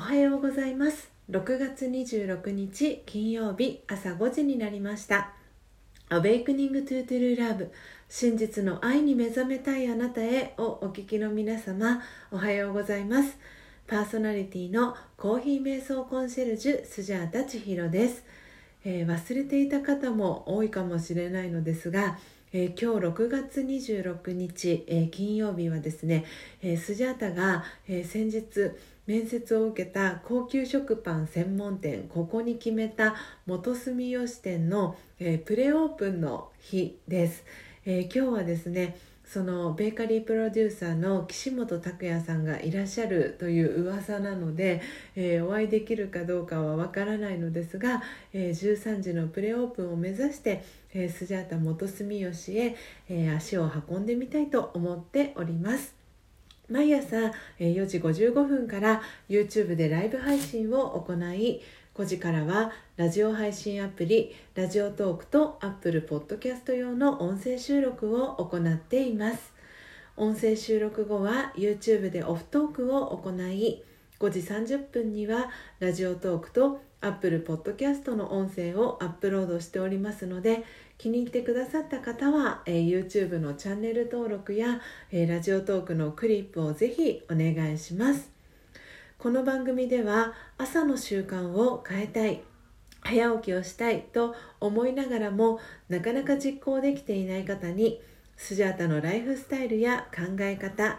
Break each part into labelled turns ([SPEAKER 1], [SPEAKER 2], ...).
[SPEAKER 1] おはようございます。6月26日金曜日朝5時になりました「Awakening to True Love 真実の愛に目覚めたいあなたへ」をお聞きの皆様おはようございます。パーソナリティのコーヒー瞑想コンシェルジュスジャータ千尋です、えー、忘れていた方も多いかもしれないのですがえー、今日6月26日、えー、金曜日はですね、えー、スジャータが、え先日面接を受けた高級食パン専門店ここに決めた元住吉店の、えプレオープンの日です、え今日はですねそのベーカリープロデューサーの岸本拓也さんがいらっしゃるという噂なので、えー、お会いできるかどうかはわからないのですが、えー、13時のプレオープンを目指して、えー、スジャータ元住吉へ、え足を運んでみたいと思っております。毎朝4時55分から YouTube でライブ配信を行い5時からはラジオ配信アプリラジオトークと Apple Podcast 用の音声収録を行っています。音声収録後は YouTube でオフトークを行い5時30分にはラジオトークと Apple Podcast の音声をアップロードしておりますので気に入ってくださった方は、えー、YouTube のチャンネル登録や、えー、ラジオトークのクリップをぜひお願いします。この番組では朝の習慣を変えたい早起きをしたいと思いながらもなかなか実行できていない方にスジャータのライフスタイルや考え方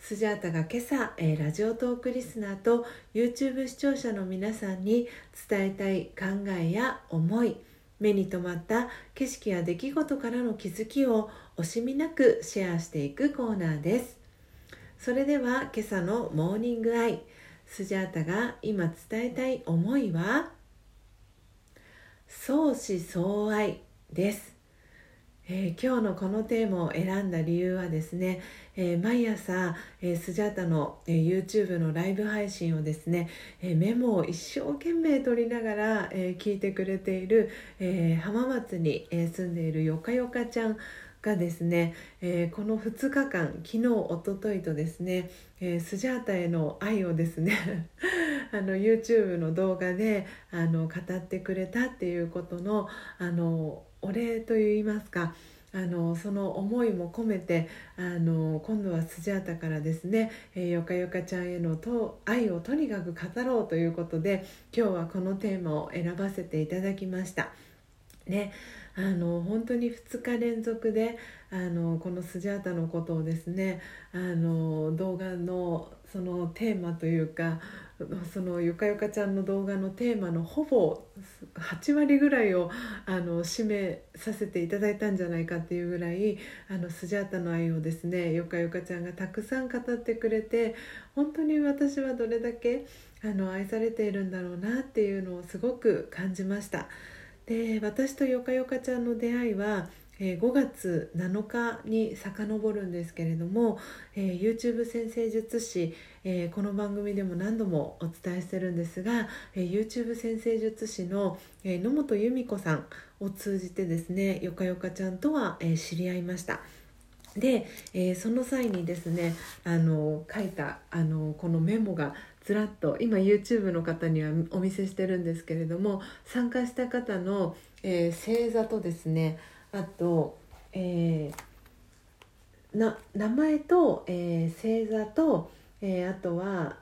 [SPEAKER 1] スジャータが今朝、えー、ラジオトークリスナーと YouTube 視聴者の皆さんに伝えたい考えや思い目に留まった景色や出来事からの気づきを惜しみなくシェアしていくコーナーです。それでは今朝のモーニングアイスジャータが今伝えたい思いは？相思相愛です。えー、今日のこのテーマを選んだ理由はですね、えー、毎朝、えー、スジャータの、え YouTube のライブ配信をですね、えメモを一生懸命取りながら、え聞いてくれている、え浜松に、え住んでいるよかよかちゃんがですね、えー、この2日間昨日おとといとですね、えー、スジャータへの愛をですね あの YouTube の動画であの語ってくれたっていうことのあのお礼といいますかあのその思いも込めてあの今度はスジャータからですね、えー、よかよかちゃんへのと愛をとにかく語ろうということで今日はこのテーマを選ばせていただきました。ね、あの本当に2日連続であのこのスジャータのことをですねあの動画のそのテーマというかそのゆかゆかちゃんの動画のテーマのほぼ8割ぐらいをあの締めさせていただいたんじゃないかっていうぐらいあのスジャータの愛をですねゆかゆかちゃんがたくさん語ってくれて本当に私はどれだけあの愛されているんだろうなっていうのをすごく感じました。で私とよかよかちゃんの出会いはえ5月7日に遡るんですけれども、えー、YouTube 先生術師、えー、この番組でも何度もお伝えしてるんですが、えー、YouTube 先生術師の、えー、野本由美子さんを通じてですねよかよかちゃんとは、え知り合いました。で、えその際にですねあの書いたあのこのメモがずらっと今 YouTube の方にはお見せしてるんですけれども参加した方の、え星座とですねあと、えー、な名前と、えー、星座と、え、あとは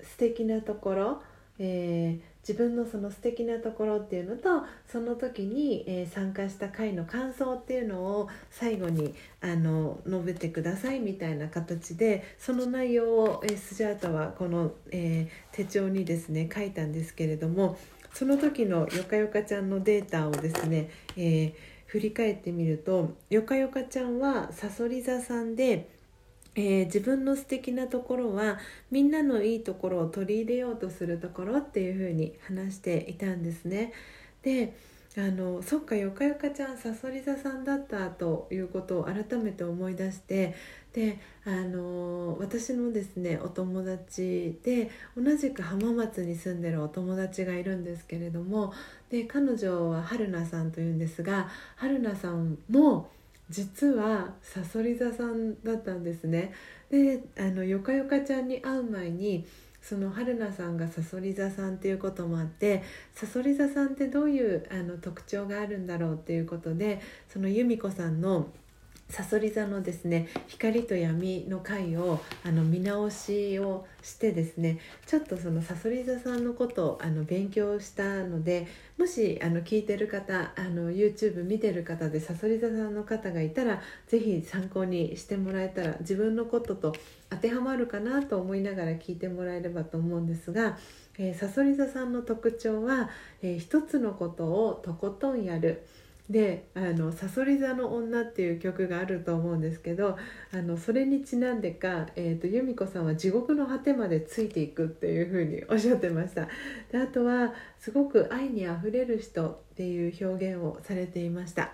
[SPEAKER 1] 素敵なところ、えー、自分のその素敵なところっていうのとその時に、えー、参加した回の感想っていうのを最後にあの述べてくださいみたいな形でその内容を、えー、スジャータはこの、えー、手帳にですね書いたんですけれどもその時のよかよかちゃんのデータをですね、え振り返ってみるとよかよかちゃんはさそり座さんでえー、自分の素敵なところはみんなのいいところを取り入れようとするところっていう風に話していたんですね。であのそっかよかよかちゃんさそり座さんだったということを改めて思い出してであの私のですねお友達で同じく浜松に住んでるお友達がいるんですけれどもで彼女は春菜さんというんですが春菜さんも実はさそり座さんだったんですね。であのよかよかちゃんに会う前にその春菜さんがさそり座さんっていうこともあってさそり座さんってどういうあの特徴があるんだろうっていうことでその由美子さんの「さそり座のですね光と闇の回をあの見直しをしてですねちょっとそのさそり座さんのことをあの勉強したのでもしあの聞いてる方あの YouTube 見てる方でさそり座さんの方がいたら是非参考にしてもらえたら自分のことと当てはまるかなと思いながら聞いてもらえればと思うんですが。えー、さそり座さんの特徴は、えー、一つのことをとことんやる。であの「さそり座の女」っていう曲があると思うんですけどあのそれにちなんでか、えーと、由美子さんは地獄の果てまでついていくっていうふうにおっしゃってました。であとはすごく愛にあふれる人っていう表現をされていました。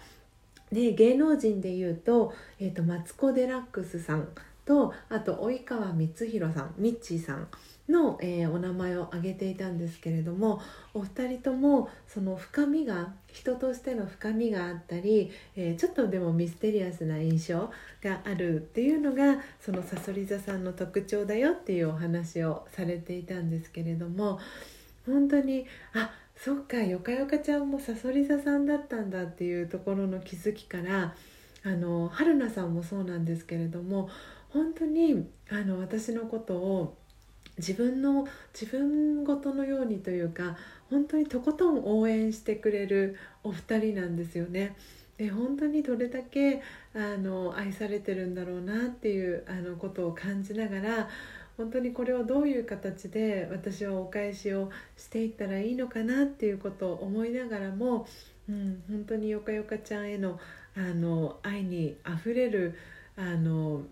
[SPEAKER 1] で芸能人でいうと,、えーとマツコ・デラックスさん。とあと及川光弘さんミッチーさんの、えー、お名前を挙げていたんですけれどもお二人ともその深みが人としての深みがあったり、えー、ちょっとでもミステリアスな印象があるっていうのがそのさそり座さんの特徴だよっていうお話をされていたんですけれども本当にあそっかよかよかちゃんもさそり座さんだったんだっていうところの気づきからあの春菜さんもそうなんですけれども本当にあの私のことを自分の自分ごとのようにというか本当にとことん応援してくれるお二人なんですよね。で本当にどれだけあの愛されてるんだろうなっていうあのことを感じながら本当にこれをどういう形で私はお返しをしていったらいいのかなっていうことを思いながらも、うん、本当によかよかちゃんへのあの愛にあふれるあの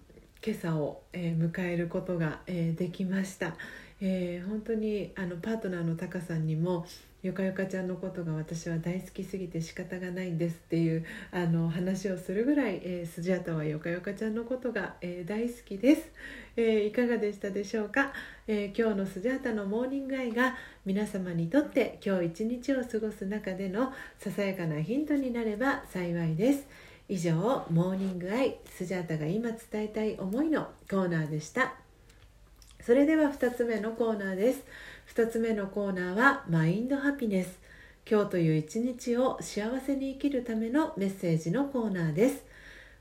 [SPEAKER 1] 今朝を、えー、迎えることが、えー、できました、えー、本当にあのパートナーのタカさんにもよかよかちゃんのことが私は大好きすぎて仕方がないんですっていうあの話をするぐらい、えー、スジャタはよかよかちゃんのことが、えー、大好きです、えー、いかがでしたでしょうか、え今日のスジャータのモーニングアイが皆様にとって今日一日を過ごす中でのささやかなヒントになれば幸いです。以上モーニングアイスジャータが今伝えたい思いのコーナーでした。それでは2つ目のコーナーです。2つ目のコーナーはマインドハピネス。今日という一日を幸せに生きるためのメッセージのコーナーです。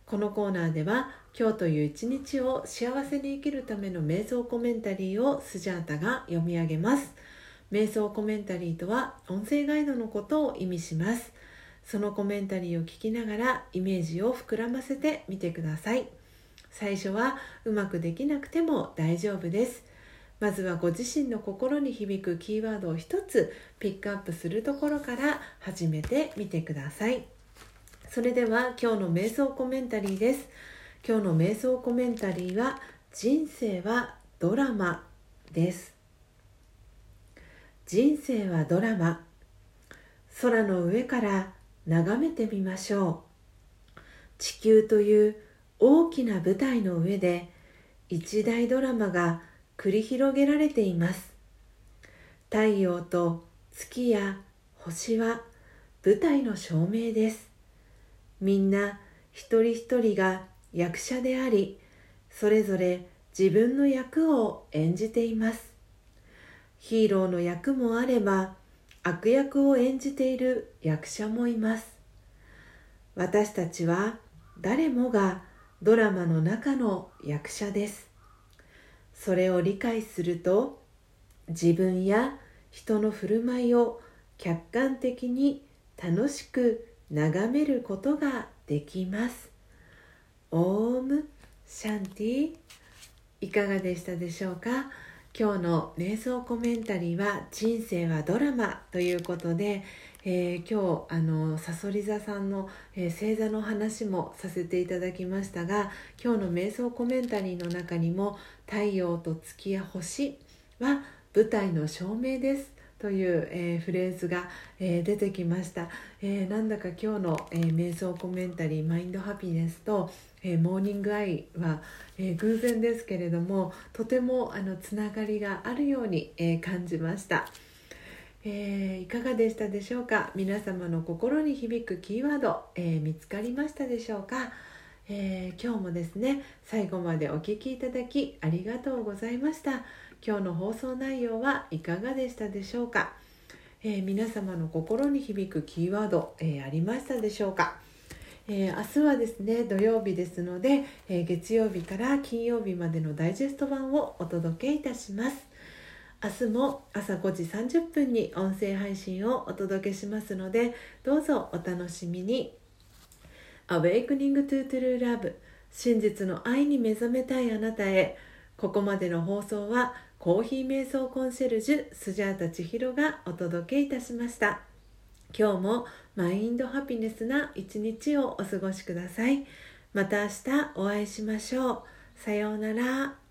[SPEAKER 1] このコーナーでは今日という一日を幸せに生きるための瞑想コメンタリーをスジャータが読み上げます。瞑想コメンタリーとは音声ガイドのことを意味します。そのコメンタリーを聞きながらイメージを膨らませてみてください。最初はうまくできなくても大丈夫です。まずはご自身の心に響くキーワードを一つピックアップするところから始めてみてください。それでは今日の瞑想コメンタリーです。今日の瞑想コメンタリーは人生はドラマです。人生はドラマ。空の上から眺めてみましょう。地球という大きな舞台の上で一大ドラマが繰り広げられています。太陽と月や星は舞台の照明です。みんな一人一人が役者でありそれぞれ自分の役を演じています。ヒーローの役もあれば悪役を演じている役者もいます。私たちは誰もがドラマの中の役者です。それを理解すると自分や人の振る舞いを客観的に楽しく眺めることができます。オームシャンティいかがでしたでしょうか？今日の瞑想コメンタリーは「人生はドラマ」ということで、えー、今日あのさそり座さんの、えー、星座の話もさせていただきましたが今日の瞑想コメンタリーの中にも「太陽と月や星は舞台の照明です」という、えー、フレーズが、えー、出てきました、えー、なんだか今日の、え瞑想コメンタリー「マインドハピネスと」えモーニングアイは、え偶然ですけれどもとてもあのつながりがあるように、え感じました、えいかがでしたでしょうか？皆様の心に響くキーワード、え見つかりましたでしょうか？え、今日もですね最後までお聴きいただきありがとうございました。今日の放送内容はいかがでしたでしょうか、え、皆様の心に響くキーワード、え、ありましたでしょうか、え明日はですね土曜日ですので、え月曜日から金曜日までのダイジェスト版をお届けいたします。明日も朝5時30分に音声配信をお届けしますのでどうぞお楽しみに。Awakening to True Love 真実の愛に目覚めたいあなたへ。ここまでの放送はコーヒー瞑想コンシェルジュスジャータ千尋がお届けいたしました。今日もマインドハピネスな一日をお過ごしください。また明日お会いしましょう。さようなら。